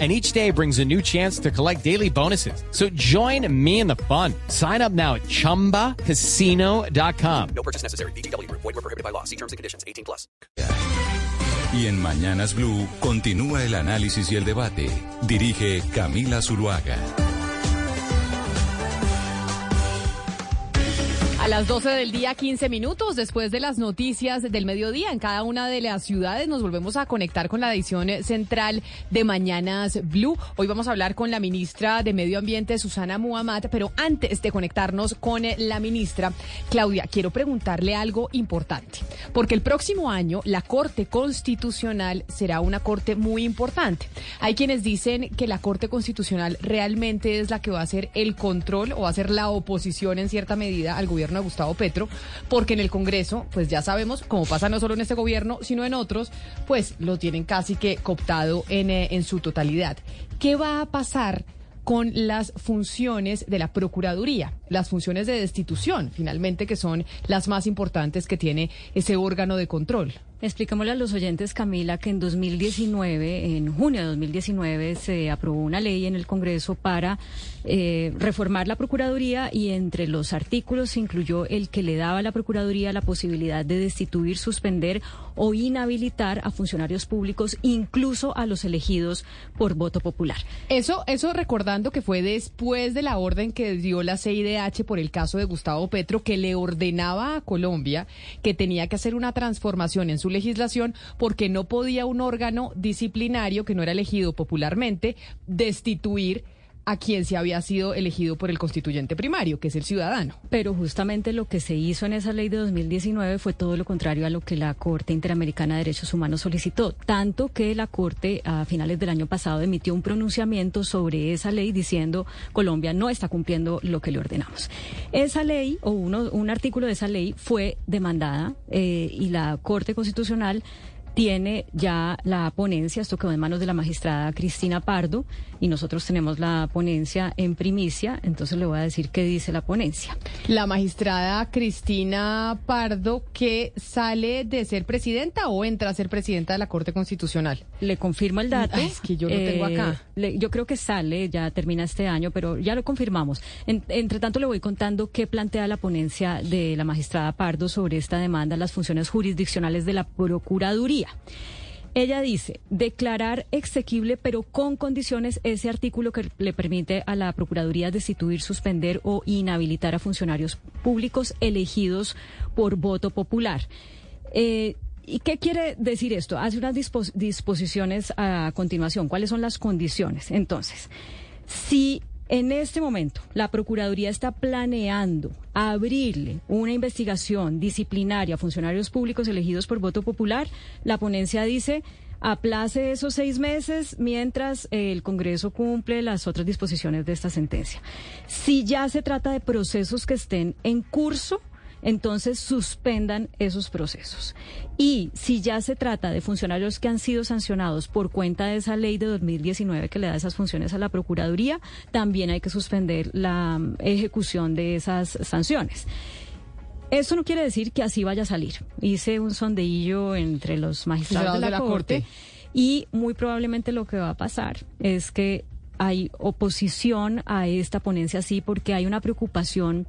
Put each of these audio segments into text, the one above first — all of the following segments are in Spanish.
and each day brings a new chance to collect daily bonuses. So join me in the fun. Sign up now at ChumbaCasino.com. No purchase necessary. BGW. Void were prohibited by law. See terms and conditions. 18 plus. Y en Mañanas Blue continúa el análisis y el debate. Dirige Camila Zuluaga. A las 12 del día, 15 minutos después de las noticias del mediodía en cada una de las ciudades, nos volvemos a conectar con la edición central de Mañanas Blue. Hoy vamos a hablar con la ministra de Medio Ambiente, Susana Muhammad, pero antes de conectarnos con la ministra, Claudia, quiero preguntarle algo importante, porque el próximo año la Corte Constitucional será una corte muy importante. Hay quienes dicen que la Corte Constitucional realmente es la que va a hacer el control o va a ser la oposición en cierta medida al gobierno de Gustavo Petro, porque en el Congreso, pues ya sabemos, como pasa no solo en este gobierno, sino en otros, pues lo tienen casi que cooptado en, eh, en su totalidad. ¿Qué va a pasar? con las funciones de la Procuraduría, las funciones de destitución, finalmente, que son las más importantes que tiene ese órgano de control. Explicémosle a los oyentes, Camila, que en 2019, en junio de 2019, se aprobó una ley en el Congreso para eh, reformar la Procuraduría y entre los artículos se incluyó el que le daba a la Procuraduría la posibilidad de destituir, suspender o inhabilitar a funcionarios públicos, incluso a los elegidos por voto popular. Eso, eso recordando que fue después de la orden que dio la CIDH por el caso de Gustavo Petro, que le ordenaba a Colombia que tenía que hacer una transformación en su legislación porque no podía un órgano disciplinario que no era elegido popularmente destituir a quien se había sido elegido por el constituyente primario, que es el ciudadano. Pero justamente lo que se hizo en esa ley de 2019 fue todo lo contrario a lo que la Corte Interamericana de Derechos Humanos solicitó, tanto que la Corte a finales del año pasado emitió un pronunciamiento sobre esa ley diciendo Colombia no está cumpliendo lo que le ordenamos. Esa ley o uno, un artículo de esa ley fue demandada eh, y la Corte Constitucional tiene ya la ponencia, esto quedó en manos de la magistrada Cristina Pardo y nosotros tenemos la ponencia en primicia, entonces le voy a decir qué dice la ponencia. La magistrada Cristina Pardo que sale de ser presidenta o entra a ser presidenta de la Corte Constitucional. Le confirmo el dato. es que yo lo tengo acá. Eh, yo creo que sale, ya termina este año, pero ya lo confirmamos. entre tanto le voy contando qué plantea la ponencia de la magistrada Pardo sobre esta demanda, las funciones jurisdiccionales de la Procuraduría. Ella dice, declarar exequible pero con condiciones ese artículo que le permite a la Procuraduría destituir, suspender o inhabilitar a funcionarios públicos elegidos por voto popular. Eh, ¿Y qué quiere decir esto? Hace unas disposiciones a continuación. ¿Cuáles son las condiciones? Entonces, si en este momento, la Procuraduría está planeando abrirle una investigación disciplinaria a funcionarios públicos elegidos por voto popular. La ponencia dice aplace esos seis meses mientras el Congreso cumple las otras disposiciones de esta sentencia. Si ya se trata de procesos que estén en curso, entonces suspendan esos procesos. Y si ya se trata de funcionarios que han sido sancionados por cuenta de esa ley de 2019 que le da esas funciones a la Procuraduría, también hay que suspender la mm, ejecución de esas sanciones. Eso no quiere decir que así vaya a salir. Hice un sondeillo entre los magistrados de la, corte y muy probablemente lo que va a pasar es que hay oposición a esta ponencia así porque hay una preocupación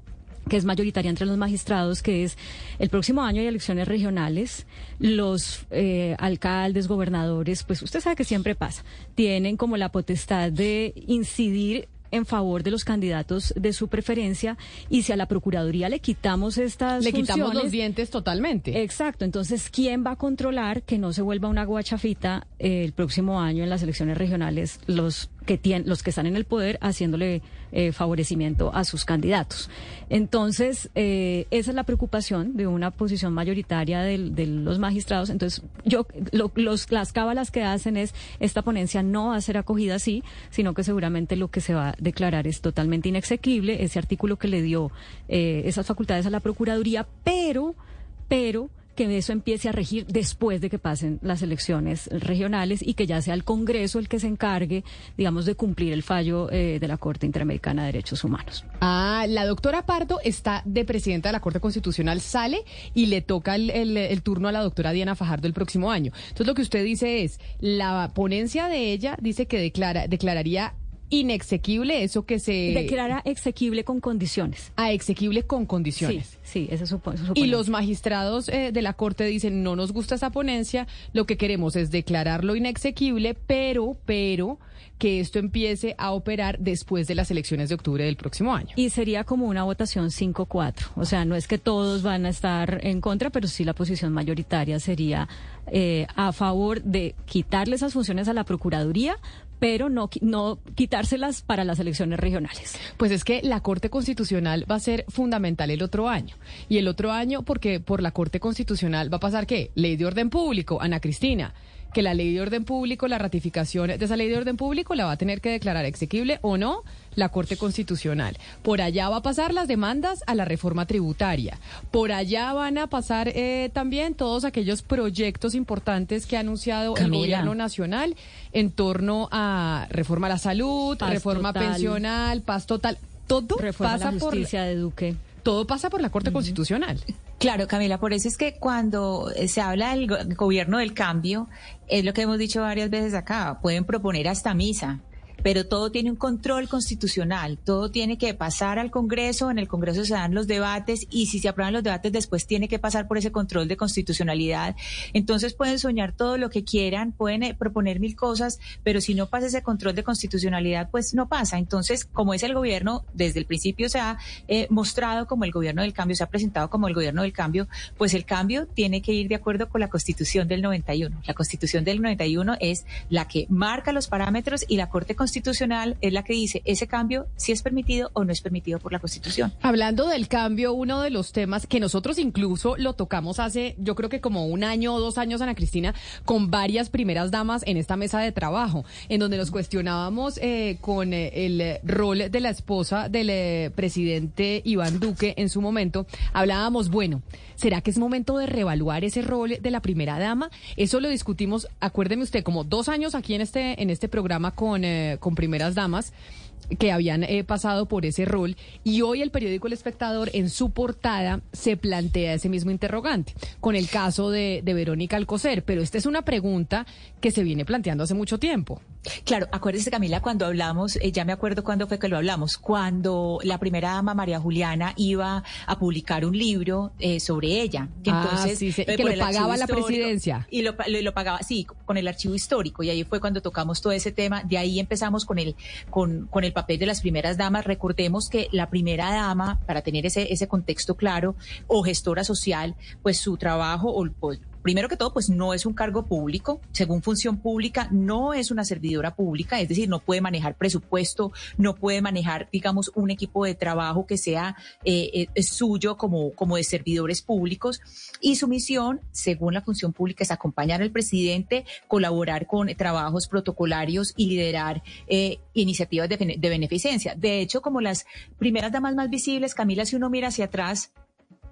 que es mayoritaria entre los magistrados, que es el próximo año hay elecciones regionales, los eh, alcaldes, gobernadores, pues usted sabe que siempre pasa, tienen como la potestad de incidir en favor de los candidatos de su preferencia y si a la Procuraduría le quitamos estas Le quitamos los dientes totalmente. Exacto, entonces ¿quién va a controlar que no se vuelva una guachafita eh, el próximo año en las elecciones regionales los que tienen, los que están en el poder haciéndole eh, favorecimiento a sus candidatos. Entonces, eh, esa es la preocupación de una posición mayoritaria de, los magistrados. Entonces, yo, los, las cábalas que hacen es, esta ponencia no va a ser acogida así, sino que seguramente lo que se va a declarar es totalmente inexequible, ese artículo que le dio eh, esas facultades a la Procuraduría, pero, pero que eso empiece a regir después de que pasen las elecciones regionales y que ya sea el Congreso el que se encargue, digamos, de cumplir el fallo eh, de la Corte Interamericana de Derechos Humanos. Ah, la doctora Pardo está de presidenta de la Corte Constitucional, sale y le toca el, el- el turno a la doctora Diana Fajardo el próximo año. Entonces lo que usted dice es, la ponencia de ella dice que declara, declararía inexequible eso que se... Declara exequible con condiciones. a exequible con Sí, condiciones. sí, eso supone. Y los magistrados eh, de la Corte dicen, no nos gusta esa ponencia, lo que queremos es declararlo inexequible, pero, pero, que esto empiece a operar después de las elecciones de octubre del próximo año. Y sería como una votación 5-4. O sea, no es que todos van a estar en contra, pero sí la posición mayoritaria sería eh, a favor de quitarle esas funciones a la Procuraduría, pero no, no quitárselas para las elecciones regionales. Pues es que la Corte Constitucional va a ser fundamental el otro año. Y el otro año, porque por la Corte Constitucional va a pasar qué? Ley de orden público, Ana Cristina. Que la ley de orden público, la ratificación de esa ley de orden público la va a tener que declarar exequible o no la Corte Constitucional. Por allá va a pasar las demandas a la reforma tributaria. Por allá van a pasar eh, también todos aquellos proyectos importantes que ha anunciado el gobierno nacional en torno a reforma a la salud, Paz reforma total. pensional, paz total. Todo Reforma a pasa la por justicia de Duque. Todo pasa por la Corte Constitucional. Claro, Camila, por eso es que cuando se habla del go- gobierno del cambio, es lo que hemos dicho varias veces acá, pueden proponer hasta misa, pero todo tiene un control constitucional, todo tiene que pasar al Congreso, en el Congreso se dan los debates y si se aprueban los debates después tiene que pasar por ese control de constitucionalidad. Entonces pueden soñar todo lo que quieran, pueden eh, proponer mil cosas, pero si no pasa ese control de constitucionalidad, pues no pasa. Entonces, como es el gobierno, desde el principio se ha eh, mostrado como el gobierno del cambio, se ha presentado como el gobierno del cambio, pues el cambio tiene que ir de acuerdo con la Constitución del 91. La Constitución del 91 es la que marca los parámetros y la Corte Constitucional es la que dice ese cambio si es permitido o no es permitido por la Constitución. Hablando del cambio, uno de los temas que nosotros incluso lo tocamos hace, yo creo que como un año o dos años, Ana Cristina, con varias primeras damas en esta mesa de trabajo, en donde nos cuestionábamos eh, con eh, el rol de la esposa del eh, presidente Iván Duque en su momento. Hablábamos, bueno, ¿será que es momento de reevaluar ese rol de la primera dama? Eso lo discutimos, acuérdeme usted, como dos años aquí en este, en este programa con, eh, con primeras damas que habían eh, pasado por ese rol y hoy el periódico El Espectador en su portada se plantea ese mismo interrogante con el caso de, de Verónica Alcocer, pero esta es una pregunta que se viene planteando hace mucho tiempo. Claro, acuérdese Camila, cuando hablamos, eh, ya me acuerdo cuándo fue que lo hablamos, cuando la primera dama María Juliana iba a publicar un libro eh, sobre ella. Que Ah, entonces, sí, sí, eh, que lo pagaba la presidencia. Y lo, pa- lo- lo pagaba, sí, con el archivo histórico. Y ahí fue cuando tocamos todo ese tema. De ahí empezamos con el, con, con el papel de las primeras damas. Recordemos que la primera dama, para tener ese, ese contexto claro, o gestora social, pues su trabajo, o, pues, primero que todo, pues no es un cargo público, según función pública, no es una servidora pública, es decir, no puede manejar presupuesto, no puede manejar, digamos, un equipo de trabajo que sea eh, eh, suyo como, como de servidores públicos. Y su misión, según la función pública, es acompañar al presidente, colaborar con trabajos protocolarios y liderar eh, iniciativas de, de beneficencia. De hecho, como las primeras damas más visibles, Camila, si uno mira hacia atrás,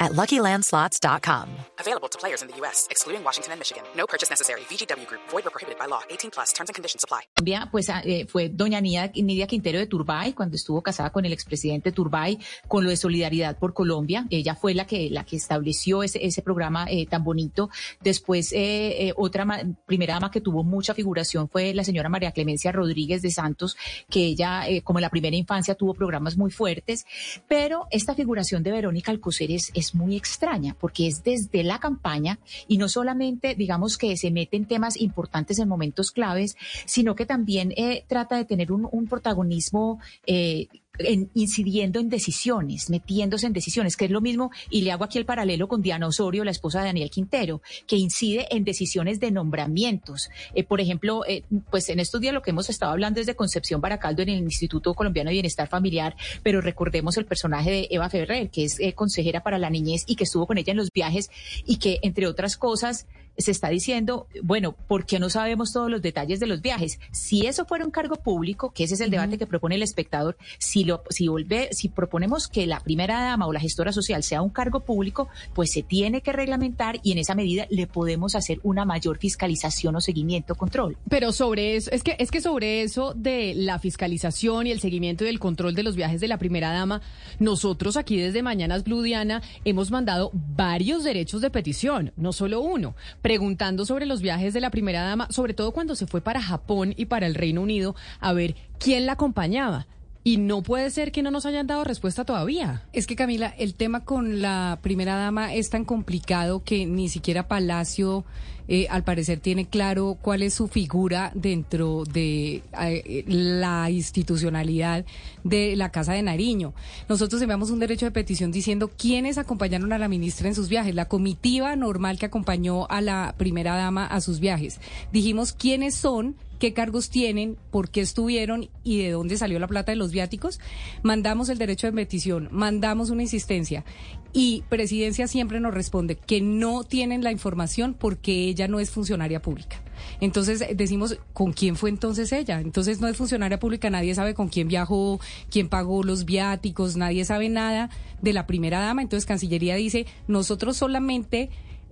at LuckyLandSlots.com. Available to players in the U.S., excluding Washington and Michigan. No purchase necessary. VGW Group, void or prohibited by law. 18 plus terms and conditions apply. pues ah, eh, fue doña Nidia, Nidia Quintero de Turbay, cuando estuvo casada con el expresidente Turbay, con lo de Solidaridad por Colombia. Ella fue la que, la que estableció ese, ese programa eh, tan bonito. Después, eh, eh, otra ma- primera dama que tuvo mucha figuración fue la señora María Clemencia Rodríguez de Santos, que ella, eh, como en la primera infancia, tuvo programas muy fuertes. Pero esta figuración de Verónica Alcocer es, es muy extraña, porque es desde la campaña y no solamente, digamos, que se mete en temas importantes en momentos claves, sino que también eh, trata de tener un, protagonismo eh, en- incidiendo en decisiones, metiéndose en decisiones, que es lo mismo, y le hago aquí el paralelo con Diana Osorio, la esposa de Daniel Quintero, que incide en decisiones de nombramientos. Eh, por ejemplo, eh, pues en estos días lo que hemos estado hablando es de Concepción Baracaldo en el Instituto Colombiano de Bienestar Familiar, pero recordemos el personaje de Eva Ferrer, que es eh, consejera para la niñez y que estuvo con ella en los viajes y que, entre otras cosas, se está diciendo, bueno, ¿por qué no sabemos todos los detalles de los viajes? Si eso fuera un cargo público, que ese es el debate que propone el espectador, si lo, si volve, si proponemos que la primera dama o la gestora social sea un cargo público, pues se tiene que reglamentar y en esa medida le podemos hacer una mayor fiscalización o seguimiento, control. Pero sobre eso, es que, es que sobre eso de la fiscalización y el seguimiento y el control de los viajes de la primera dama, nosotros aquí desde Mañanas Blue Diana hemos mandado varios derechos de petición, no solo uno, preguntando sobre los viajes de la primera dama, sobre todo cuando se fue para Japón y para el Reino Unido, a ver quién la acompañaba. Y no puede ser que no nos hayan dado respuesta todavía. Es que Camila, el tema con la primera dama es tan complicado que ni siquiera Palacio, eh, al parecer, tiene claro cuál es su figura dentro de eh, la institucionalidad de la Casa de Nariño. Nosotros enviamos un derecho de petición diciendo quiénes acompañaron a la ministra en sus viajes, la comitiva normal que acompañó a la primera dama a sus viajes. Dijimos quiénes son qué cargos tienen, por qué estuvieron y de dónde salió la plata de los viáticos. Mandamos el derecho de petición, mandamos una insistencia y Presidencia siempre nos responde que no tienen la información porque ella no es funcionaria pública. Entonces decimos, ¿con quién fue entonces ella? Entonces no es funcionaria pública, nadie sabe con quién viajó, quién pagó los viáticos, nadie sabe nada de la primera dama. Entonces Cancillería dice, nosotros solamente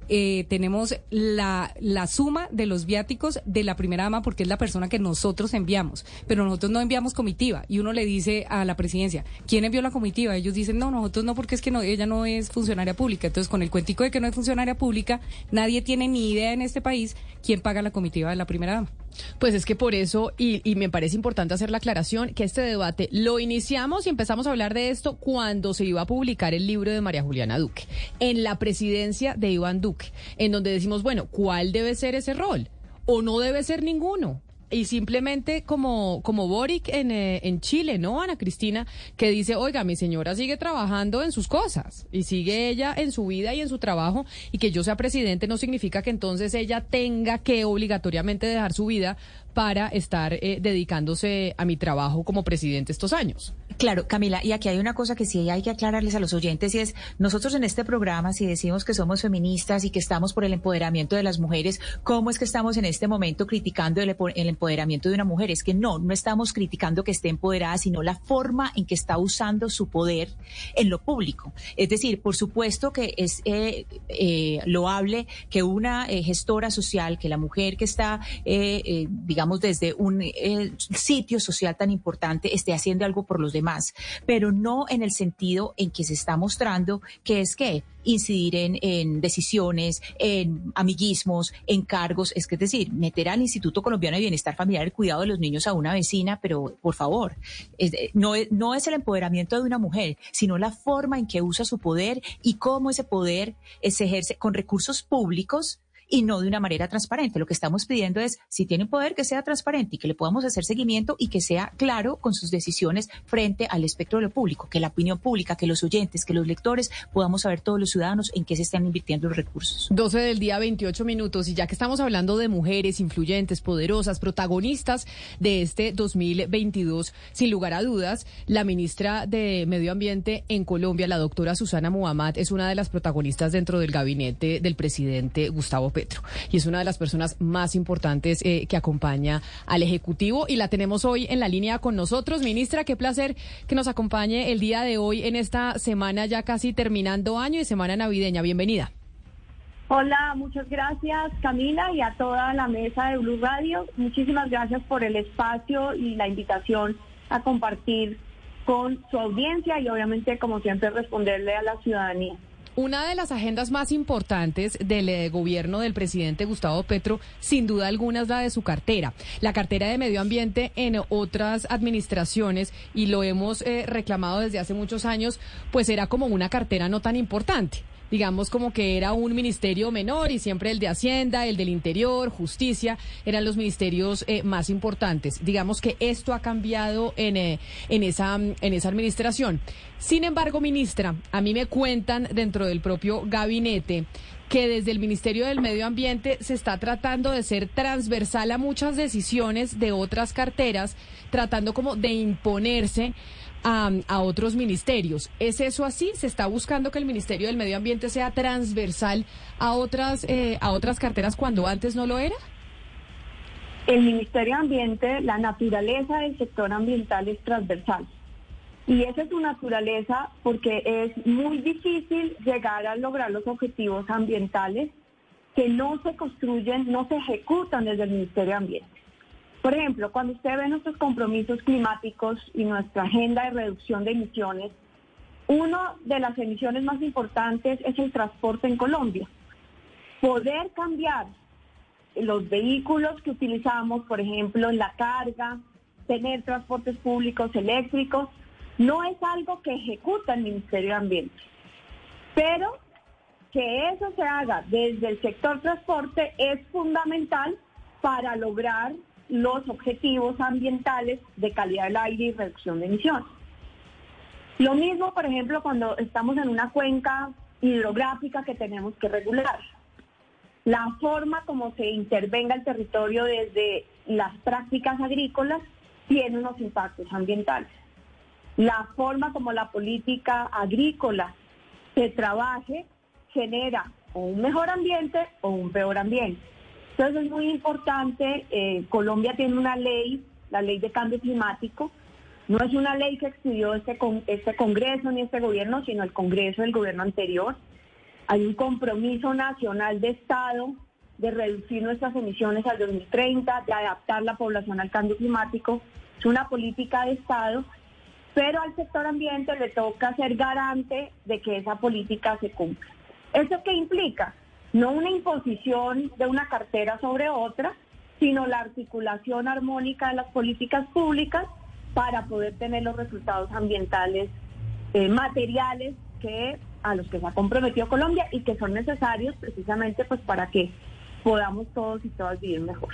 eh, tenemos la, la suma de los viáticos de la primera dama porque es la persona que nosotros enviamos, pero nosotros no enviamos comitiva y uno le dice a la presidencia, ¿quién envió la comitiva? Ellos dicen, no, nosotros no porque es que no, ella no es funcionaria pública. Entonces, con el cuentico de que no es funcionaria pública, nadie tiene ni idea en este país quién paga la comitiva de la primera dama. Pues es que por eso, y, y, me parece importante hacer la aclaración, que este debate lo iniciamos y empezamos a hablar de esto cuando se iba a publicar el libro de María Juliana Duque, en la presidencia de Iván Duque, en donde decimos, bueno, ¿cuál debe ser ese rol? ¿O no debe ser ninguno? Y simplemente como, como Boric en, eh, en Chile, ¿no, Ana Cristina? Que dice, oiga, mi señora sigue trabajando en sus cosas y sigue ella en su vida y en su trabajo y que yo sea presidente no significa que entonces ella tenga que obligatoriamente dejar su vida para estar eh, dedicándose a mi trabajo como presidente estos años. Claro, Camila, y aquí hay una cosa que sí hay que aclararles a los oyentes y es, nosotros en este programa, si decimos que somos feministas y que estamos por el empoderamiento de las mujeres, ¿cómo es que estamos en este momento criticando el, empoderamiento de una mujer? Es que no, no estamos criticando que esté empoderada, sino la forma en que está usando su poder en lo público. Es decir, por supuesto que es eh, eh, loable que una eh, gestora social, que la mujer que está, digamos, desde un sitio social tan importante, esté haciendo algo por los demás más, pero no en el sentido en que se está mostrando que es que incidir en, decisiones, en amiguismos, en cargos, es decir, meter al Instituto Colombiano de Bienestar Familiar el cuidado de los niños a una vecina, pero por favor, es, no, no es el empoderamiento de una mujer, sino la forma en que usa su poder y cómo ese poder se ejerce con recursos públicos y no de una manera transparente. Lo que estamos pidiendo es, si tiene un poder, que sea transparente y que le podamos hacer seguimiento y que sea claro con sus decisiones frente al espectro de lo público, que la opinión pública, que los oyentes, que los lectores podamos saber todos los ciudadanos en qué se están invirtiendo los recursos. 12 del día, 28 minutos. Y ya que estamos hablando de mujeres influyentes, poderosas, protagonistas de este 2022, sin lugar a dudas, la ministra de Medio Ambiente en Colombia, la doctora Susana Muhammad, es una de las protagonistas dentro del gabinete del presidente Gustavo Petro. Y es una de las personas más importantes eh, que acompaña al Ejecutivo y la tenemos hoy en la línea con nosotros. Ministra, qué placer que nos acompañe el día de hoy en esta semana ya casi terminando año y semana navideña. Bienvenida. Hola, muchas gracias Camila y a toda la mesa de Blue Radio. Muchísimas gracias por el espacio y la invitación a compartir con su audiencia y obviamente como siempre responderle a la ciudadanía. Una de las agendas más importantes del eh, gobierno del presidente Gustavo Petro, sin duda alguna, es la de su cartera. La cartera de medio ambiente en otras administraciones, y lo hemos eh, reclamado desde hace muchos años, pues era como una cartera no tan importante. Digamos como que era un ministerio menor y siempre el de Hacienda, el del Interior, Justicia, eran los ministerios eh, más importantes. Digamos que esto ha cambiado en, eh, en, esa, en esa administración. Sin embargo, ministra, a mí me cuentan dentro del propio gabinete que desde el Ministerio del Medio Ambiente se está tratando de ser transversal a muchas decisiones de otras carteras, tratando como de imponerse a, a, otros ministerios. ¿Es eso así? ¿Se está buscando que el Ministerio del Medio Ambiente sea transversal a otras, eh, a otras carteras cuando antes no lo era? El Ministerio de Ambiente, la naturaleza del sector ambiental es transversal. Y esa es su naturaleza porque es muy difícil llegar a lograr los objetivos ambientales que no se construyen, no se ejecutan desde el Ministerio de Ambiente. Por ejemplo, cuando usted ve nuestros compromisos climáticos y nuestra agenda de reducción de emisiones, una de las emisiones más importantes es el transporte en Colombia. Poder cambiar los vehículos que utilizamos, por ejemplo, en la carga, tener transportes públicos eléctricos, no es algo que ejecuta el Ministerio de Ambiente. Pero que eso se haga desde el sector transporte es fundamental para lograr los objetivos ambientales de calidad del aire y reducción de emisiones. Lo mismo, por ejemplo, cuando estamos en una cuenca hidrográfica que tenemos que regular. La forma como se intervenga el territorio desde las prácticas agrícolas tiene unos impactos ambientales. La forma como la política agrícola se trabaje genera o un mejor ambiente o un peor ambiente. Entonces es muy importante, eh, Colombia tiene una ley, la ley de cambio climático, no es una ley que expidió este, con, este Congreso ni este gobierno, sino el Congreso del gobierno anterior. Hay un compromiso nacional de Estado de reducir nuestras emisiones al 2030, de adaptar la población al cambio climático. Es una política de Estado, pero al sector ambiente le toca ser garante de que esa política se cumpla. ¿Eso qué implica? No una imposición de una cartera sobre otra, sino la articulación armónica de las políticas públicas para poder tener los resultados ambientales eh, materiales que a los que se ha comprometido Colombia y que son necesarios precisamente pues para que podamos todos y todas vivir mejor.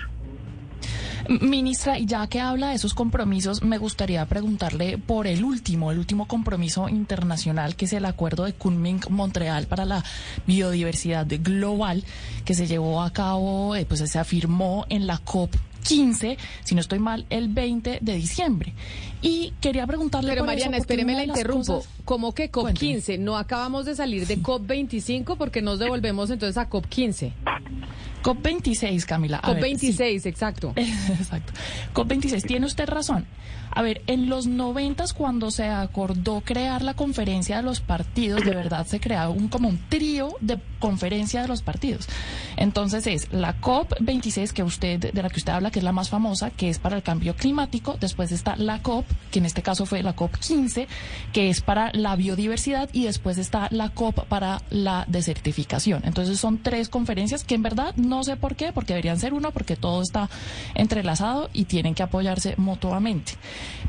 Ministra, ya que habla de esos compromisos, me gustaría preguntarle por el último, el último compromiso internacional, que es el acuerdo de Kunming-Montreal para la biodiversidad global, que se llevó a cabo, eh, pues se afirmó en la COP 15, si no estoy mal, el 20 de diciembre. Y quería preguntarle. Pero Mariana, espéreme, la interrumpo. ¿Cómo que COP 15? No acabamos de salir de COP 25 porque nos devolvemos entonces a COP 15. COP 26, Camila. COP 26, exacto. exacto. COP 26, tiene usted razón. A ver, en los noventas cuando se acordó crear la conferencia de los partidos, de verdad se creaba un como un trío de conferencia de los partidos. Entonces es la COP 26 que usted de la que usted habla que es la más famosa, que es para el cambio climático, después está la COP, que en este caso fue la COP 15, que es para la biodiversidad y después está la COP para la desertificación. Entonces son tres conferencias que en verdad no sé por qué, porque deberían ser uno porque todo está entrelazado y tienen que apoyarse mutuamente.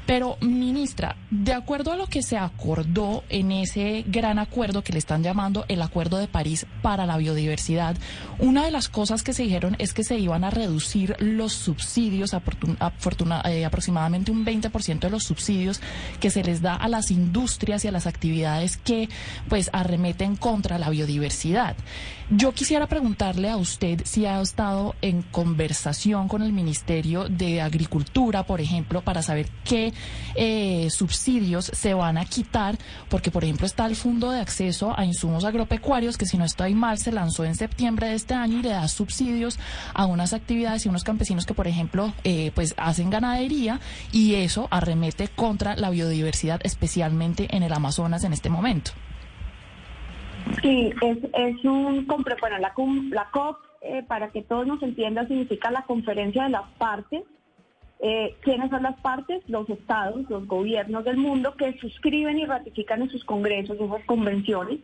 Pero, ministra, de acuerdo a lo que se acordó en ese gran acuerdo que le están llamando el Acuerdo de París para la Biodiversidad, una de las cosas que se dijeron es que se iban a reducir los subsidios, eh, aproximadamente un 20% de los subsidios que se les da a las industrias y a las actividades que pues arremeten contra la biodiversidad. Yo quisiera preguntarle a usted si ha estado en conversación con el Ministerio de Agricultura, por ejemplo, para saber qué eh, subsidios se van a quitar, porque por ejemplo está el Fondo de Acceso a Insumos Agropecuarios, que si no estoy mal se lanzó en septiembre de este año y le da subsidios a unas actividades y unos campesinos que por ejemplo eh, pues hacen ganadería y eso arremete contra la biodiversidad, especialmente en el Amazonas en este momento. Sí, es, es un... Bueno, la, la COP, eh, para que todos nos entiendan, significa la conferencia de las partes eh, ¿Quiénes son las partes? Los estados, los gobiernos del mundo que suscriben y ratifican en sus congresos esas convenciones.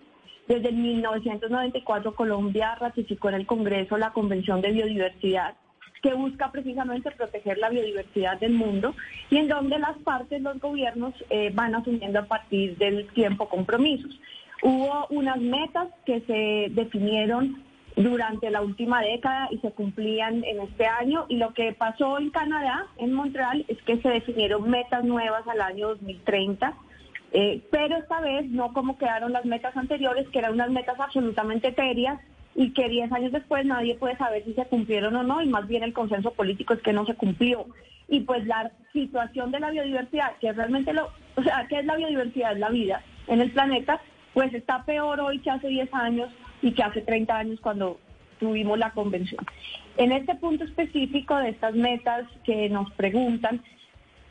Desde 1994 Colombia ratificó en el Congreso la Convención de Biodiversidad que busca precisamente proteger la biodiversidad del mundo y en donde las partes, los gobiernos, eh, van asumiendo a partir del tiempo compromisos. Hubo unas metas que se definieron durante la última década y se cumplían en este año. Y lo que pasó en Canadá, en Montreal, es que se definieron metas nuevas al año 2030. Eh, pero esta vez no como quedaron las metas anteriores, que eran unas metas absolutamente etéreas y que 10 años después nadie puede saber si se cumplieron o no, y más bien el consenso político es que no se cumplió. Y pues la situación de la biodiversidad, que es realmente lo, o sea, ¿qué es la biodiversidad? Es la vida en el planeta, pues está peor hoy que hace 10 años y que hace 30 años cuando tuvimos la convención. En este punto específico de estas metas que nos preguntan,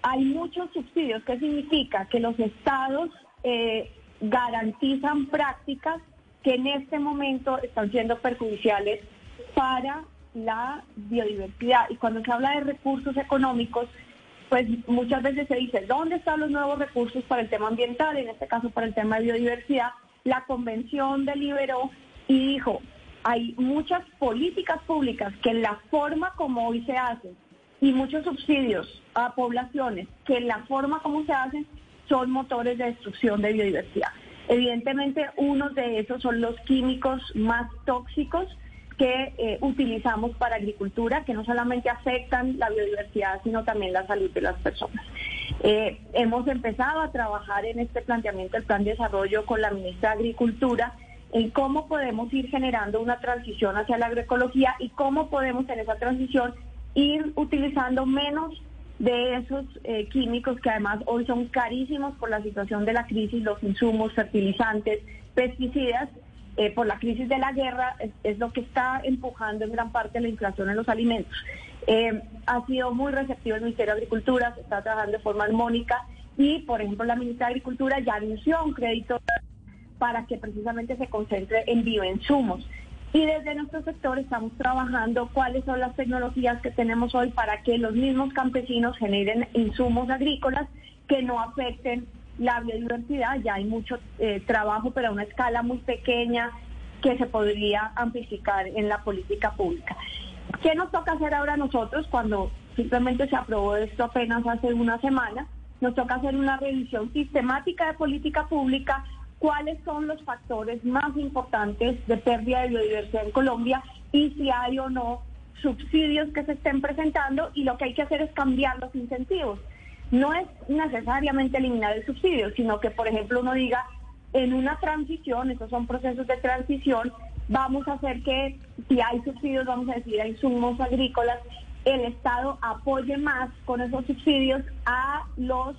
hay muchos subsidios. ¿Qué significa? Que los estados eh, garantizan prácticas que en este momento están siendo perjudiciales para la biodiversidad. Y cuando se habla de recursos económicos, pues muchas veces se dice, ¿dónde están los nuevos recursos para el tema ambiental? En este caso, para el tema de biodiversidad. La convención deliberó y dijo, hay muchas políticas públicas que en la forma como hoy se hacen y muchos subsidios a poblaciones que en la forma como se hacen son motores de destrucción de biodiversidad. Evidentemente, uno de esos son los químicos más tóxicos que eh, utilizamos para agricultura, que no solamente afectan la biodiversidad, sino también la salud de las personas. Eh, hemos empezado a trabajar en este planteamiento del plan de desarrollo con la ministra de Agricultura en cómo podemos ir generando una transición hacia la agroecología y cómo podemos en esa transición ir utilizando menos de esos eh, químicos que además hoy son carísimos por la situación de la crisis, los insumos, fertilizantes, pesticidas, eh, por la crisis de la guerra, es, lo que está empujando en gran parte la inflación en los alimentos. Eh, ha sido muy receptivo el Ministerio de Agricultura, se está trabajando de forma armónica y, por ejemplo, la Ministra de Agricultura ya anunció un crédito para que precisamente se concentre en bioinsumos. Y desde nuestro sector estamos trabajando cuáles son las tecnologías que tenemos hoy para que los mismos campesinos generen insumos agrícolas que no afecten la biodiversidad. Ya hay mucho eh, trabajo, pero a una escala muy pequeña que se podría amplificar en la política pública. ¿Qué nos toca hacer ahora nosotros cuando simplemente se aprobó esto apenas hace una semana? Nos toca hacer una revisión sistemática de política pública cuáles son los factores más importantes de pérdida de biodiversidad en Colombia y si hay o no subsidios que se estén presentando y lo que hay que hacer es cambiar los incentivos. No es necesariamente eliminar el subsidio, sino que, por ejemplo, uno diga, en una transición, estos son procesos de transición, vamos a hacer que si hay subsidios, vamos a decir, hay insumos agrícolas, el Estado apoye más con esos subsidios a los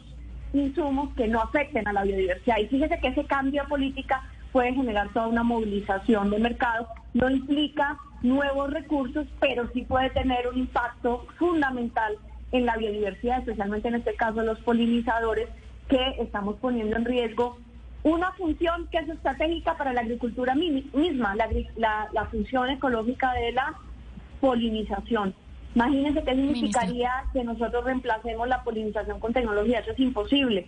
insumos que no afecten a la biodiversidad. Y fíjese que ese cambio de política puede generar toda una movilización de mercado. No implica nuevos recursos, pero sí puede tener un impacto fundamental en la biodiversidad, especialmente en este caso los polinizadores, que estamos poniendo en riesgo una función que es estratégica para la agricultura misma, la, la función ecológica de la polinización. Imagínense qué significaría que nosotros reemplacemos la polinización con tecnología. Eso es imposible.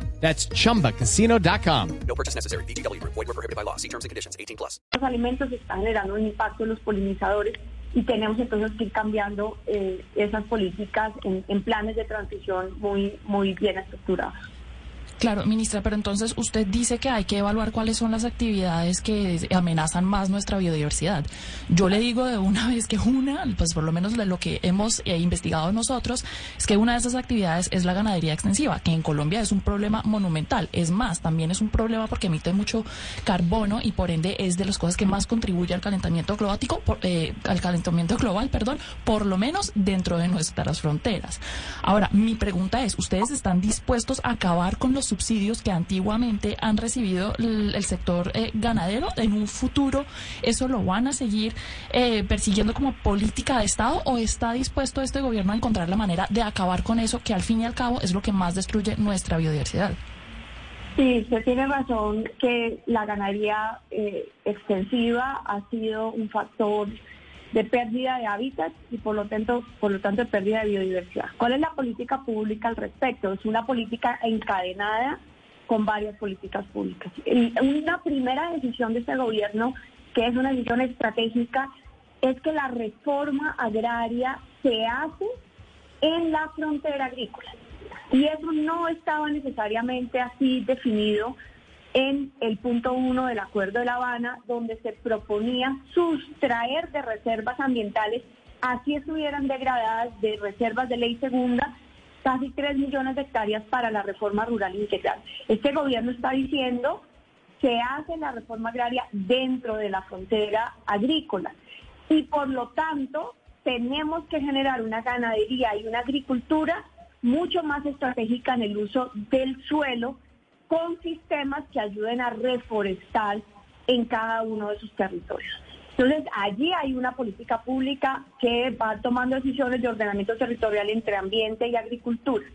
That's chumbacasino.com. No purchase necessary. BGW. Void were prohibited by law. See terms and conditions 18 plus. Los alimentos están generando un impacto en los polinizadores y tenemos entonces que ir cambiando eh, esas políticas en, en planes de transición muy, muy bien estructurados. Claro, ministra, pero entonces usted dice que hay que evaluar cuáles son las actividades que amenazan más nuestra biodiversidad. Yo le digo de una vez que una, pues por lo menos lo que hemos eh, investigado nosotros, es que una de esas actividades es la ganadería extensiva, que en Colombia es un problema monumental. Es más, también es un problema porque emite mucho carbono y por ende es de las cosas que más contribuye al calentamiento climático, eh, al calentamiento global, perdón, por lo menos dentro de nuestras fronteras. Ahora, mi pregunta es, ¿ustedes están dispuestos a acabar con los subsidios que antiguamente han recibido el, sector eh, ganadero, en un futuro eso lo van a seguir eh, persiguiendo como política de Estado o está dispuesto este gobierno a encontrar la manera de acabar con eso que al fin y al cabo es lo que más destruye nuestra biodiversidad? Sí, usted tiene razón que la ganadería eh, extensiva ha sido un factor de pérdida de hábitat y por lo tanto, por lo tanto de pérdida de biodiversidad. ¿Cuál es la política pública al respecto? Es una política encadenada con varias políticas públicas. Una primera decisión de este gobierno, que es una decisión estratégica, es que la reforma agraria se hace en la frontera agrícola. Y eso no estaba necesariamente así definido en el punto uno del Acuerdo de La Habana, donde se proponía sustraer de reservas ambientales, así estuvieran degradadas de reservas de ley segunda, casi 3 millones de hectáreas para la reforma rural integral. Este gobierno está diciendo que hace la reforma agraria dentro de la frontera agrícola y por lo tanto tenemos que generar una ganadería y una agricultura mucho más estratégica en el uso del suelo con sistemas que ayuden a reforestar en cada uno de sus territorios. Entonces, allí hay una política pública que va tomando decisiones de ordenamiento territorial entre ambiente y agricultura.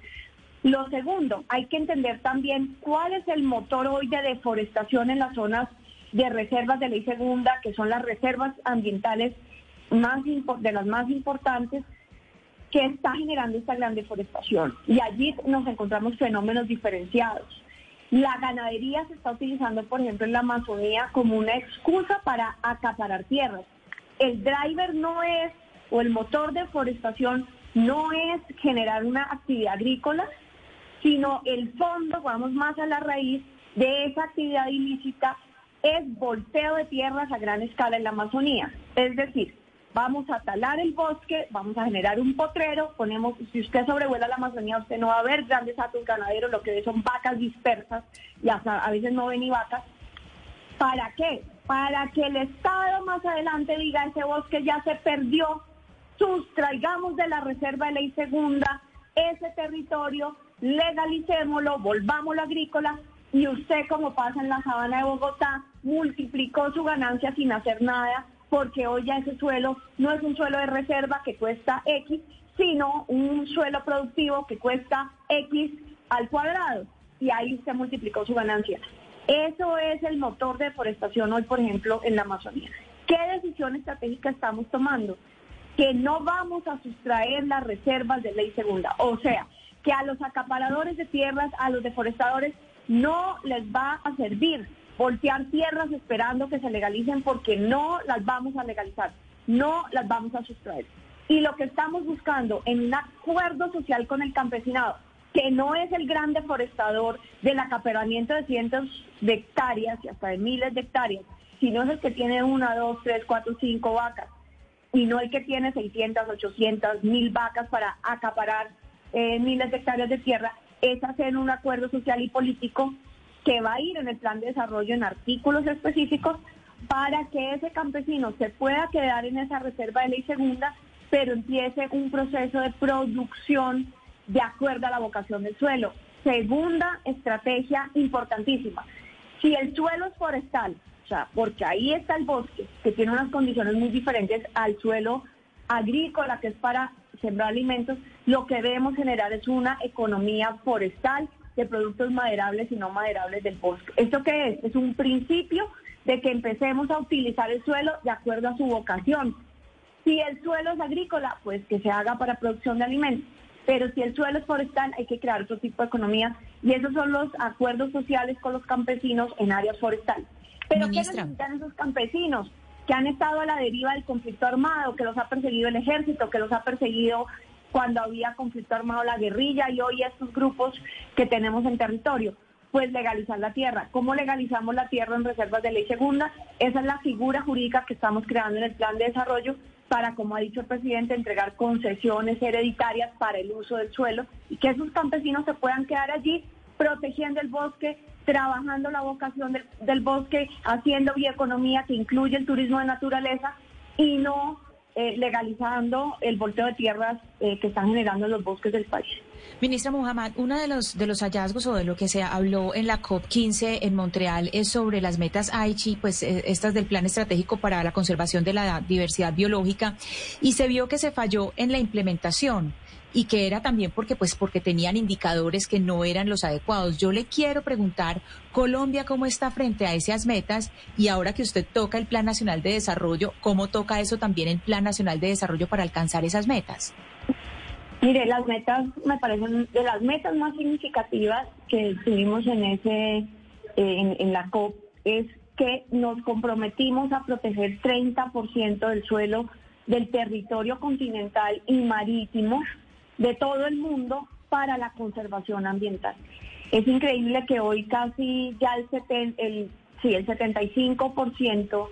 Lo segundo, hay que entender también cuál es el motor hoy de deforestación en las zonas de reservas de ley segunda, que son las reservas ambientales más de las más importantes, que está generando esta gran deforestación. Y allí nos encontramos fenómenos diferenciados. La ganadería se está utilizando, por ejemplo, en la Amazonía como una excusa para acaparar tierras. El driver no es, o el motor de forestación no es generar una actividad agrícola, sino el fondo, vamos más a la raíz de esa actividad ilícita, es volteo de tierras a gran escala en la Amazonía. Es decir, vamos a talar el bosque, vamos a generar un potrero, ponemos, si usted sobrevuela la Amazonía, usted no va a ver grandes atos ganaderos, lo que ve son vacas dispersas, y a veces no ven ni vacas. ¿Para qué? Para que el Estado más adelante diga, ese bosque ya se perdió, sustraigamos de la reserva de ley segunda ese territorio, legalicémoslo, volvámoslo agrícola, y usted, como pasa en la sabana de Bogotá, multiplicó su ganancia sin hacer nada porque hoy ya ese suelo no es un suelo de reserva que cuesta X, sino un suelo productivo que cuesta X al cuadrado. Y ahí se multiplicó su ganancia. Eso es el motor de deforestación hoy, por ejemplo, en la Amazonía. ¿Qué decisión estratégica estamos tomando? Que no vamos a sustraer las reservas de ley segunda. O sea, que a los acaparadores de tierras, a los deforestadores, no les va a servir voltear tierras esperando que se legalicen porque no las vamos a legalizar, no las vamos a sustraer. Y lo que estamos buscando en un acuerdo social con el campesinado, que no es el gran deforestador del acaparamiento de cientos de hectáreas y hasta de miles de hectáreas, sino es el que tiene una, dos, tres, cuatro, cinco vacas, y no el que tiene 600, 800, mil vacas para acaparar eh, miles de hectáreas de tierra, es hacer un acuerdo social y político que va a ir en el plan de desarrollo en artículos específicos para que ese campesino se pueda quedar en esa reserva de ley segunda, pero empiece un proceso de producción de acuerdo a la vocación del suelo. Segunda estrategia importantísima. Si el suelo es forestal, o sea, porque ahí está el bosque, que tiene unas condiciones muy diferentes al suelo agrícola, que es para sembrar alimentos, lo que debemos generar es una economía forestal de productos maderables y no maderables del bosque. ¿Esto qué es? Es un principio de que empecemos a utilizar el suelo de acuerdo a su vocación. Si el suelo es agrícola, pues que se haga para producción de alimentos. Pero si el suelo es forestal, hay que crear otro tipo de economía. Y esos son los acuerdos sociales con los campesinos en áreas forestales. Pero ¿qué necesitan esos campesinos? que han estado a la deriva del conflicto armado, que los ha perseguido el ejército, que los ha perseguido cuando había conflicto armado la guerrilla y hoy estos grupos que tenemos en territorio. Pues legalizar la tierra. ¿Cómo legalizamos la tierra en reservas de ley segunda? Esa es la figura jurídica que estamos creando en el plan de desarrollo para, como ha dicho el presidente, entregar concesiones hereditarias para el uso del suelo y que esos campesinos se puedan quedar allí protegiendo el bosque, trabajando la vocación del, bosque, haciendo bioeconomía que incluye el turismo de naturaleza y no eh, legalizando el volteo de tierras eh, que están generando los bosques del país. Ministra Muhammad, uno de los, de los hallazgos o de lo que se habló en la COP15 en Montreal es sobre las metas Aichi, pues eh, estas del Plan Estratégico para la Conservación de la Diversidad Biológica, y se vio que se falló en la implementación y que era también porque pues porque tenían indicadores que no eran los adecuados. Yo le quiero preguntar Colombia cómo está frente a esas metas y ahora que usted toca el Plan Nacional de Desarrollo, ¿cómo toca eso también el Plan Nacional de Desarrollo para alcanzar esas metas? Mire, las metas me parecen de las metas más significativas que tuvimos en ese eh, en, en la COP es que nos comprometimos a proteger 30% del suelo del territorio continental y marítimo de todo el mundo para la conservación ambiental. Es increíble que hoy casi ya el, seten- el, sí, el 75%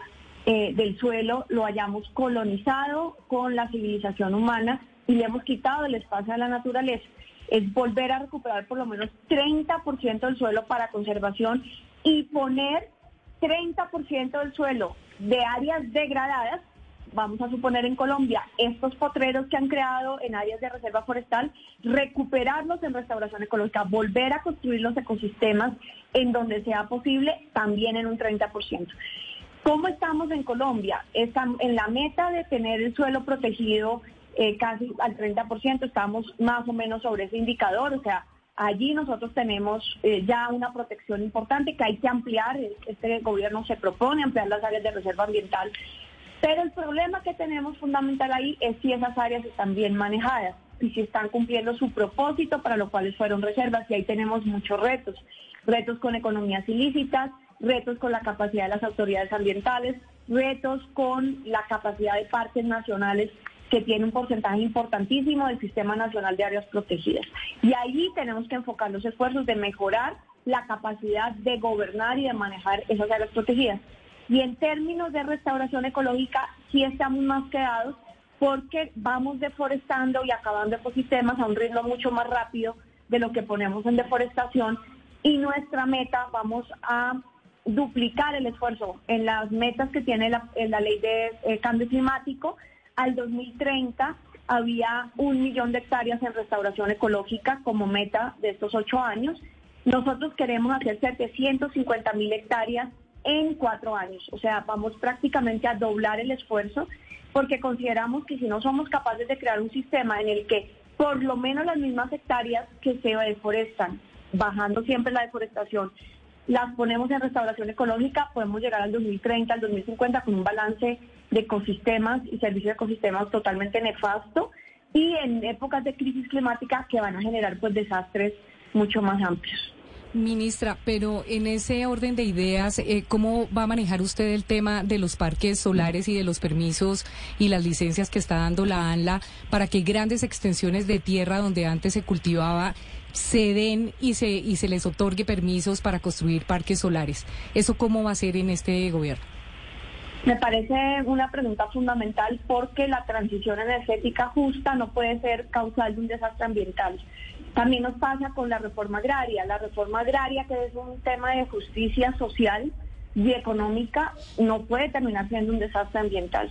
eh, del suelo lo hayamos colonizado con la civilización humana y le hemos quitado el espacio a la naturaleza. Es volver a recuperar por lo menos 30% del suelo para conservación y poner 30% del suelo de áreas degradadas, vamos a suponer en Colombia, estos potreros que han creado en áreas de reserva forestal, recuperarlos en restauración ecológica, volver a construir los ecosistemas en donde sea posible, también en un 30%. ¿Cómo estamos en Colombia? Estamos en la meta de tener el suelo protegido eh, casi al 30%, estamos más o menos sobre ese indicador, o sea, allí nosotros tenemos eh, ya una protección importante que hay que ampliar, este gobierno se propone ampliar las áreas de reserva ambiental, pero el problema que tenemos fundamental ahí es si esas áreas están bien manejadas y si están cumpliendo su propósito para lo cual fueron reservas y ahí tenemos muchos retos, retos con economías ilícitas, retos con la capacidad de las autoridades ambientales, retos con la capacidad de parques nacionales que tiene un porcentaje importantísimo del Sistema Nacional de Áreas Protegidas. Y ahí tenemos que enfocar los esfuerzos de mejorar la capacidad de gobernar y de manejar esas áreas protegidas. Y en términos de restauración ecológica, sí estamos más quedados porque vamos deforestando y acabando ecosistemas a un ritmo mucho más rápido de lo que ponemos en deforestación y nuestra meta vamos a duplicar el esfuerzo en las metas que tiene la, ley de eh, cambio climático. Al 2030 había un millón de hectáreas en restauración ecológica como meta de estos ocho años. Nosotros queremos hacer 750 mil hectáreas en cuatro años. O sea, vamos prácticamente a doblar el esfuerzo porque consideramos que si no somos capaces de crear un sistema en el que por lo menos las mismas hectáreas que se deforestan, bajando siempre la deforestación, las ponemos en restauración ecológica, podemos llegar al 2030, al 2050 con un balance de ecosistemas y servicios de ecosistemas totalmente nefasto y en épocas de crisis climática que van a generar pues desastres mucho más amplios. Ministra, pero en ese orden de ideas, eh, ¿cómo va a manejar usted el tema de los parques solares y de los permisos y las licencias que está dando la ANLA para que grandes extensiones de tierra donde antes se cultivaba se den y se, y se les otorgue permisos para construir parques solares? ¿Eso cómo va a ser en este gobierno? Me parece una pregunta fundamental porque la transición energética justa no puede ser causal de un desastre ambiental. También nos pasa con la reforma agraria. La reforma agraria, que es un tema de justicia social y económica, no puede terminar siendo un desastre ambiental.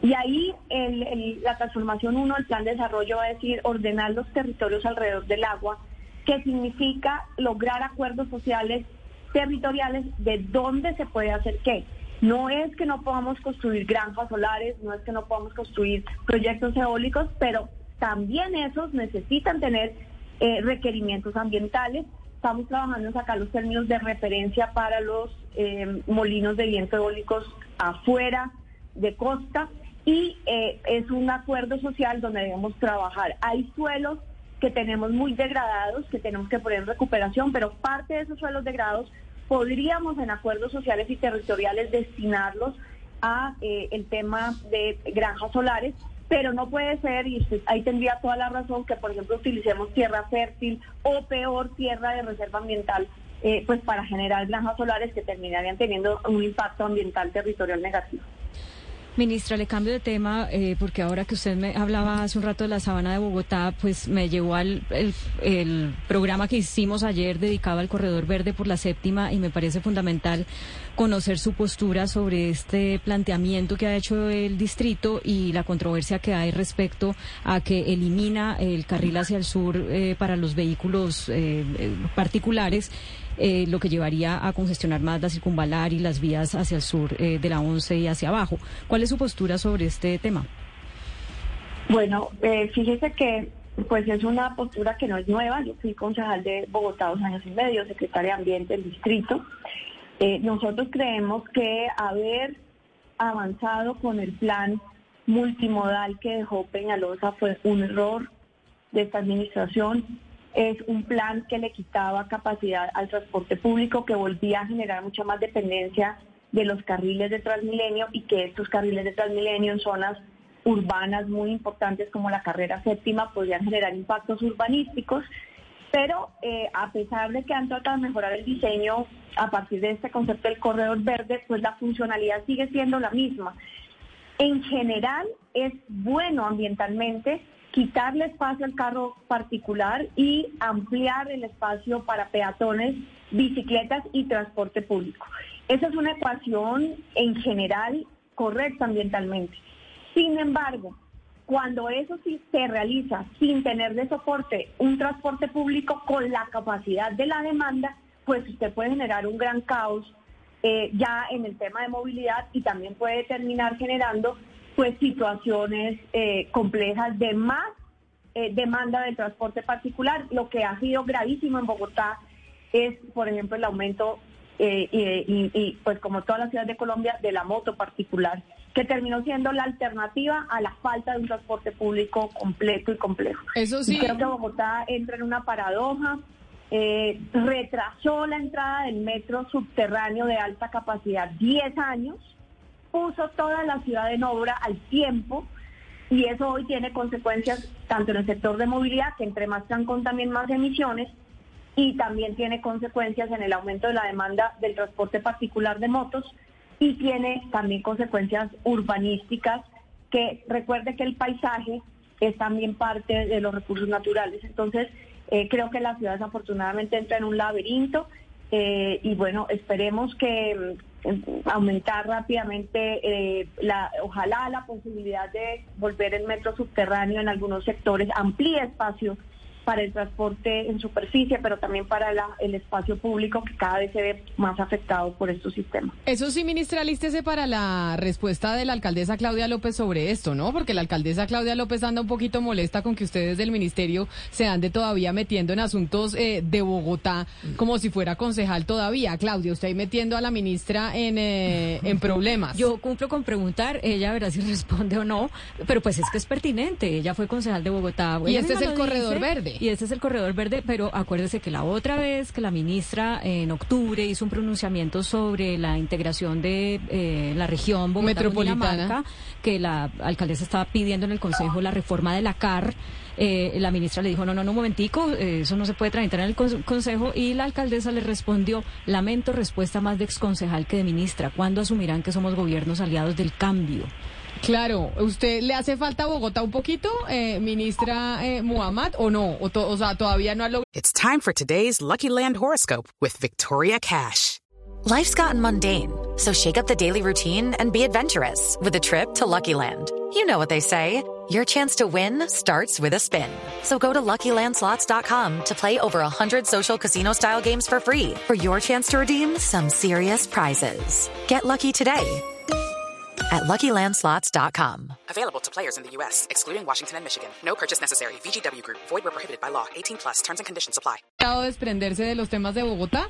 Y ahí el- el- la transformación 1 del plan de desarrollo va a decir ordenar los territorios alrededor del agua, que significa lograr acuerdos sociales territoriales de dónde se puede hacer qué. No es que no podamos construir granjas solares, no es que no podamos construir proyectos eólicos, pero también esos necesitan tener eh, requerimientos ambientales. Estamos trabajando en sacar los términos de referencia para los eh, molinos de viento eólicos afuera de costa y eh, es un acuerdo social donde debemos trabajar. Hay suelos que tenemos muy degradados, que tenemos que poner en recuperación, pero parte de esos suelos degradados podríamos en acuerdos sociales y territoriales destinarlos a el tema de granjas solares, pero no puede ser, y ahí tendría toda la razón, que por ejemplo utilicemos tierra fértil o peor tierra de reserva ambiental, eh, pues para generar granjas solares que terminarían teniendo un impacto ambiental territorial negativo. Ministra, le cambio de tema eh, porque ahora que usted me hablaba hace un rato de la sabana de Bogotá, pues me llevó al el, el programa que hicimos ayer dedicado al corredor verde por la séptima y me parece fundamental conocer su postura sobre este planteamiento que ha hecho el distrito y la controversia que hay respecto a que elimina el carril hacia el sur eh, para los vehículos eh, eh, particulares eh, lo que llevaría a congestionar más la circunvalar y las vías hacia el sur eh, de la 11 y hacia abajo. ¿Cuál es su postura sobre este tema? Bueno, eh, fíjese que pues es una postura que no es nueva. Yo fui concejal de Bogotá dos años y medio, secretaria de Ambiente del distrito. Eh, nosotros creemos que haber avanzado con el plan multimodal que dejó Peñalosa fue un error de esta administración. Es un plan que le quitaba capacidad al transporte público, que volvía a generar mucha más dependencia de los carriles de Transmilenio y que estos carriles de Transmilenio en zonas urbanas muy importantes como la carrera séptima podrían generar impactos urbanísticos, pero eh, a pesar de que han tratado de mejorar el diseño a partir de este concepto del corredor verde, pues la funcionalidad sigue siendo la misma. En general es bueno ambientalmente quitarle espacio al carro particular y ampliar el espacio para peatones, bicicletas y transporte público. Esa es una ecuación en general correcta ambientalmente. Sin embargo, cuando eso sí se realiza sin tener de soporte un transporte público con la capacidad de la demanda, pues usted puede generar un gran caos eh, ya en el tema de movilidad y también puede terminar generando pues situaciones eh, complejas de más eh, demanda del transporte particular. Lo que ha sido gravísimo en Bogotá es, por ejemplo, el aumento y, y, pues como todas las ciudades de Colombia, de la moto particular que terminó siendo la alternativa a la falta de un transporte público completo y complejo. Eso sí. Y creo que Bogotá entra en una paradoja. Eh, retrasó la entrada del metro subterráneo de alta capacidad 10 años, puso toda la ciudad en obra al tiempo y eso hoy tiene consecuencias tanto en el sector de movilidad, que entre más trancón también más emisiones, y también tiene consecuencias en el aumento de la demanda del transporte particular de motos, y tiene también consecuencias urbanísticas que recuerde que el paisaje es también parte de los recursos naturales. Entonces, eh, creo que la ciudad desafortunadamente entra en un laberinto eh, y bueno, esperemos que aumentar rápidamente, eh, la, ojalá la posibilidad de volver el metro subterráneo en algunos sectores, amplíe espacio para el transporte en superficie, pero también para el espacio público que cada vez se ve más afectado por estos sistemas. Eso sí, ministra, lístese para la respuesta de la alcaldesa Claudia López sobre esto, ¿no? Porque la alcaldesa Claudia López anda un poquito molesta con que ustedes del ministerio se ande todavía metiendo en asuntos eh, de Bogotá como si fuera concejal todavía. Claudia, usted ahí metiendo a la ministra en, eh, en problemas. Yo cumplo con preguntar, ella verá si responde o no, pero pues es que es pertinente, ella fue concejal de Bogotá. y este es el corredor verde. Y este es el corredor verde, pero acuérdese que la otra vez que la ministra en octubre hizo un pronunciamiento sobre la integración de eh, la región Bogotá metropolitana, que la alcaldesa estaba pidiendo en el Consejo la reforma de la CAR. Eh, la ministra le dijo, no, no, no, un momentico, eh, eso no se puede tramitar en el Consejo. Y la alcaldesa le respondió, lamento respuesta más de exconcejal que de ministra. ¿Cuándo asumirán que somos gobiernos aliados del cambio? Claro, ¿usted le hace falta a Bogotá un poquito, eh, ministra eh, Muhammad, o no? O, o sea, todavía no ha logrado. It's time for today's Lucky Land horoscope with Victoria Cash. Life's gotten mundane, so shake up the daily routine and be adventurous with a trip to Lucky Land. You know what they say. Your chance to win starts with a spin. So go to LuckyLandSlots.com to play over 100 social casino-style games for free for your chance to redeem some serious prizes. Get lucky today at LuckyLandSlots.com. Available to players in the U.S., excluding Washington and Michigan. No purchase necessary. VGW Group. Void where prohibited by law. 18 plus. Terms and conditions apply. desprenderse de los temas de Bogotá?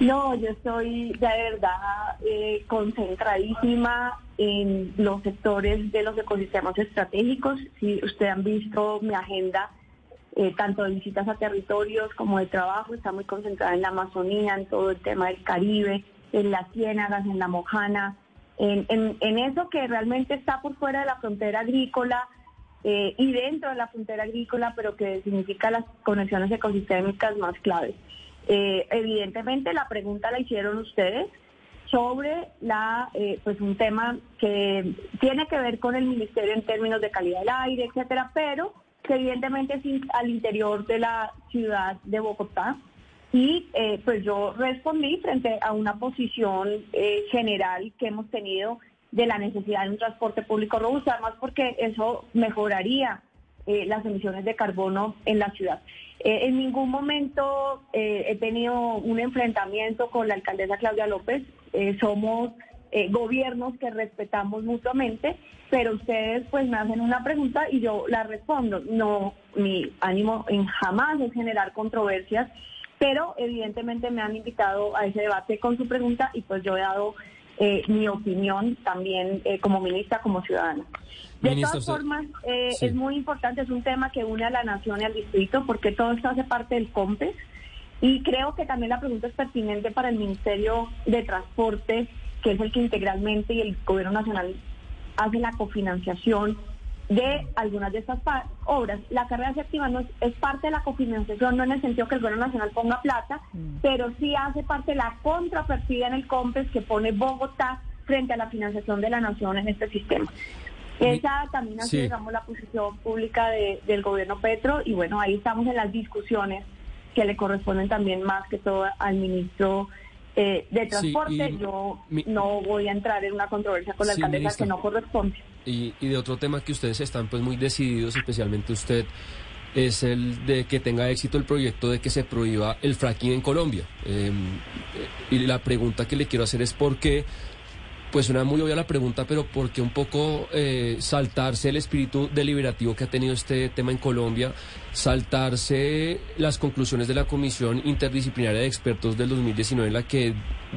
No, yo estoy de verdad eh, concentradísima en los sectores de los ecosistemas estratégicos. Si ustedes han visto mi agenda, eh, tanto de visitas a territorios como de trabajo, está muy concentrada en la Amazonía, en todo el tema del Caribe, en las ciénagas, en la Mojana, en, eso que realmente está por fuera de la frontera agrícola eh, y dentro de la frontera agrícola, pero que significa las conexiones ecosistémicas más claves. Eh, evidentemente la pregunta la hicieron ustedes sobre la eh, pues un tema que tiene que ver con el ministerio en términos de calidad del aire, etcétera, pero que evidentemente es al interior de la ciudad de Bogotá y eh, pues yo respondí frente a una posición eh, general que hemos tenido de la necesidad de un transporte público robusto, además porque eso mejoraría eh, las emisiones de carbono en la ciudad. en ningún momento he tenido un enfrentamiento con la alcaldesa Claudia López. somos eh, gobiernos que respetamos mutuamente, pero ustedes pues me hacen una pregunta y yo la respondo. No, mi ánimo en jamás es generar controversias, pero evidentemente me han invitado a ese debate con su pregunta y pues yo he dado eh, mi opinión también eh, como ministra, como ciudadana. De todas formas, eh, Sí. es muy importante, es un tema que une a la nación y al distrito porque todo esto hace parte del COMPES y creo que también la pregunta es pertinente para el Ministerio de Transporte, que es el que integralmente y el Gobierno Nacional hace la cofinanciación de algunas de estas obras. La carrera séptima no es, es parte de la cofinanciación, no en el sentido que el Gobierno Nacional ponga plata, pero sí hace parte de la contrapartida en el COMPES que pone Bogotá frente a la financiación de la nación en este sistema. Esa también ha sido, Sí. digamos, la posición pública de- del gobierno Petro y bueno, ahí estamos en las discusiones que le corresponden también más que todo al ministro eh, de Transporte. Yo mi- no voy a entrar en una controversia con la Sí, alcaldesa ministra. que no corresponde. Y, y de otro tema que ustedes están pues muy decididos, especialmente usted, es el de que tenga éxito el proyecto de que se prohíba el fracking en Colombia. Eh, y la pregunta que le quiero hacer es por qué, pues suena muy obvia la pregunta, pero por qué un poco eh, saltarse el espíritu deliberativo que ha tenido este tema en Colombia, saltarse las conclusiones de la Comisión Interdisciplinaria de Expertos del 2019 en la que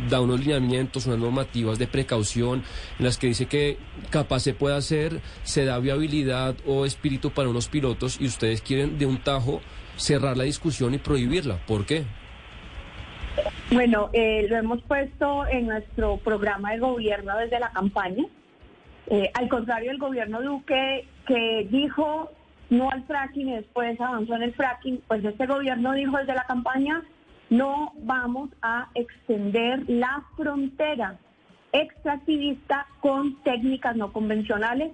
da unos lineamientos, unas normativas de precaución, en las que dice que capaz se puede hacer, se da viabilidad o espíritu para unos pilotos y ustedes quieren de un tajo cerrar la discusión y prohibirla. ¿Por qué? Bueno, eh, lo hemos puesto en nuestro programa de gobierno desde la campaña. Eh, al contrario del gobierno Duque, que dijo no al fracking y después avanzó en el fracking, pues este gobierno dijo desde la campaña no vamos a extender la frontera extractivista con técnicas no convencionales.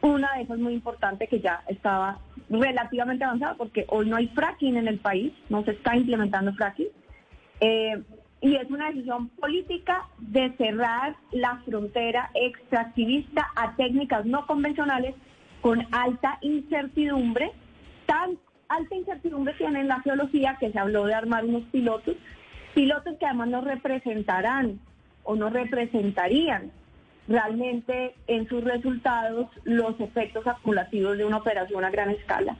Una de esas muy importante que ya estaba relativamente avanzada porque hoy no hay fracking en el país, no se está implementando fracking. Eh, y es una decisión política de cerrar la frontera extractivista a técnicas no convencionales con alta incertidumbre. Tan alta incertidumbre tiene en la geología que se habló de armar unos pilotos, pilotos que además no representarán o no representarían realmente en sus resultados los efectos acumulativos de una operación a gran escala.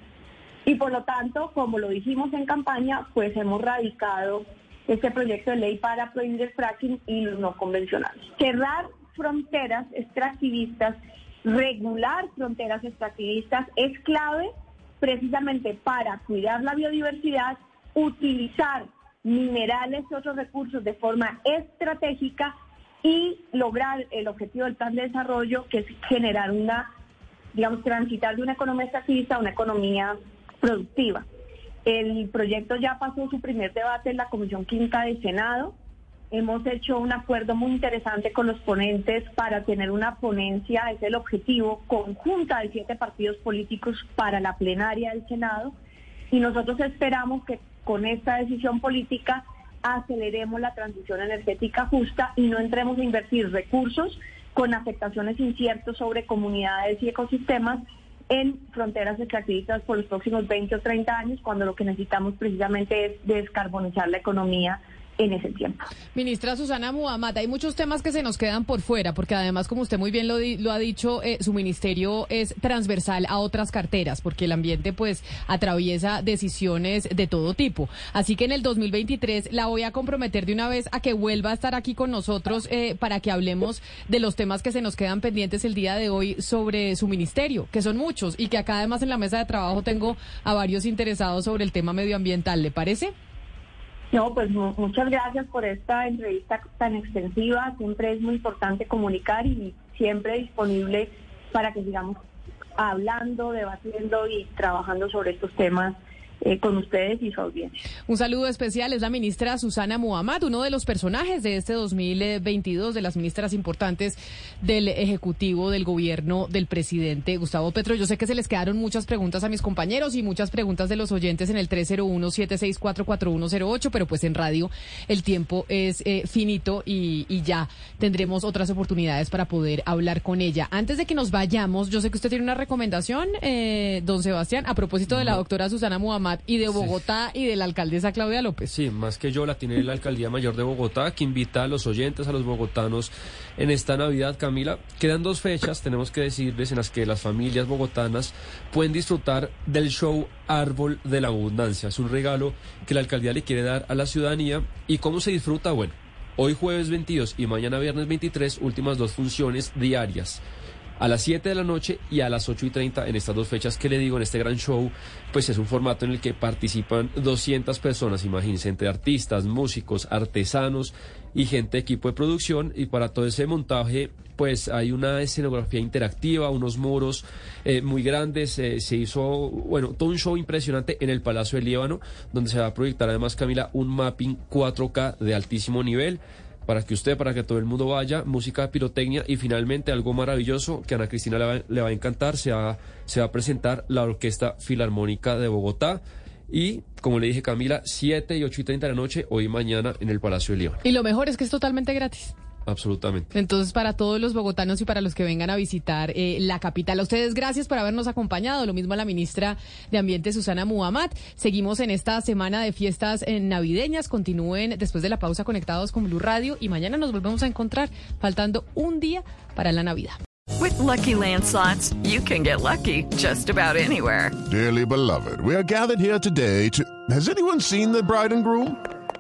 Y por lo tanto, como lo dijimos en campaña, pues hemos radicado este proyecto de ley para prohibir el fracking y los no convencionales. Cerrar fronteras extractivistas, regular fronteras extractivistas es clave precisamente para cuidar la biodiversidad, utilizar minerales y otros recursos de forma estratégica y lograr el objetivo del plan de desarrollo, que es generar una, digamos, transitar de una economía extractivista a una economía productiva. El proyecto ya pasó su primer debate en la Comisión Quinta del Senado. Hemos hecho un acuerdo muy interesante con los ponentes para tener una ponencia, es el objetivo, conjunta de siete partidos políticos para la plenaria del Senado. Y nosotros esperamos que con esta decisión política aceleremos la transición energética justa y no entremos a invertir recursos con afectaciones inciertas sobre comunidades y ecosistemas en fronteras extractivistas por los próximos 20 o 30 años, cuando lo que necesitamos precisamente es descarbonizar la economía en ese tiempo. Ministra Susana Muhammad, hay muchos temas que se nos quedan por fuera, porque además, como usted muy bien lo, di- lo ha dicho, eh, su ministerio es transversal a otras carteras, porque el ambiente pues atraviesa decisiones de todo tipo. Así que en el 2023 la voy a comprometer de una vez a que vuelva a estar aquí con nosotros eh, para que hablemos de los temas que se nos quedan pendientes el día de hoy sobre su ministerio, que son muchos, y que acá además en la mesa de trabajo tengo a varios interesados sobre el tema medioambiental. ¿Le parece? No, pues mu- muchas gracias por esta entrevista tan extensiva. Siempre es muy importante comunicar y siempre disponible para que sigamos hablando, debatiendo y trabajando sobre estos temas eh, con ustedes y su audiencia. Un saludo especial es la ministra Susana Muhammad, uno de los personajes de este 2022, de las ministras importantes del Ejecutivo del Gobierno del presidente Gustavo Petro. Yo sé que se les quedaron muchas preguntas a mis compañeros y muchas preguntas de los oyentes en el 301-764-4108, pero pues en radio el tiempo es eh, finito y, y ya tendremos otras oportunidades para poder hablar con ella. Antes de que nos vayamos, yo sé que usted tiene una recomendación, eh, don Sebastián, a propósito de la doctora Susana Muhammad Amat y de Bogotá y de la alcaldesa Claudia López. Sí, más que yo la tiene la alcaldía mayor de Bogotá, que invita a los oyentes, a los bogotanos en esta Navidad, Camila. Quedan dos fechas, tenemos que decirles, en las que las familias bogotanas pueden disfrutar del show Árbol de la Abundancia. Es un regalo que la alcaldía le quiere dar a la ciudadanía. ¿Y cómo se disfruta? Bueno, hoy jueves 22 y mañana viernes 23, últimas dos funciones diarias a las 7 de la noche y a las 8 y 30 en estas dos fechas que le digo, en este gran show, pues es un formato en el que participan 200 personas, imagínense, entre artistas, músicos, artesanos y gente de equipo de producción. Y para todo ese montaje pues hay una escenografía interactiva, unos muros eh, muy grandes, eh, se hizo, bueno, todo un show impresionante en el Palacio del Líbano, donde se va a proyectar además, Camila, un mapping 4K de altísimo nivel para que usted, para que todo el mundo vaya, música de pirotecnia y finalmente algo maravilloso que Ana Cristina le va, le va a encantar, se va, se va a presentar la Orquesta Filarmónica de Bogotá. Y, como le dije Camila, 7 y 8 y 30 de la noche, hoy y mañana en el Palacio de León. Y lo mejor es que es totalmente gratis. Absolutamente. Entonces, para todos los bogotanos y para los que vengan a visitar eh, la capital, a ustedes gracias por habernos acompañado. Lo mismo a la ministra de Ambiente, Susana Muhammad. Seguimos en esta semana de fiestas eh, navideñas. Continúen después de la pausa conectados con Blue Radio y mañana nos volvemos a encontrar, faltando un día para la Navidad. With lucky landslots, you can get lucky just about anywhere. Dearly beloved, we are gathered here today to. Has anyone seen the bride and groom?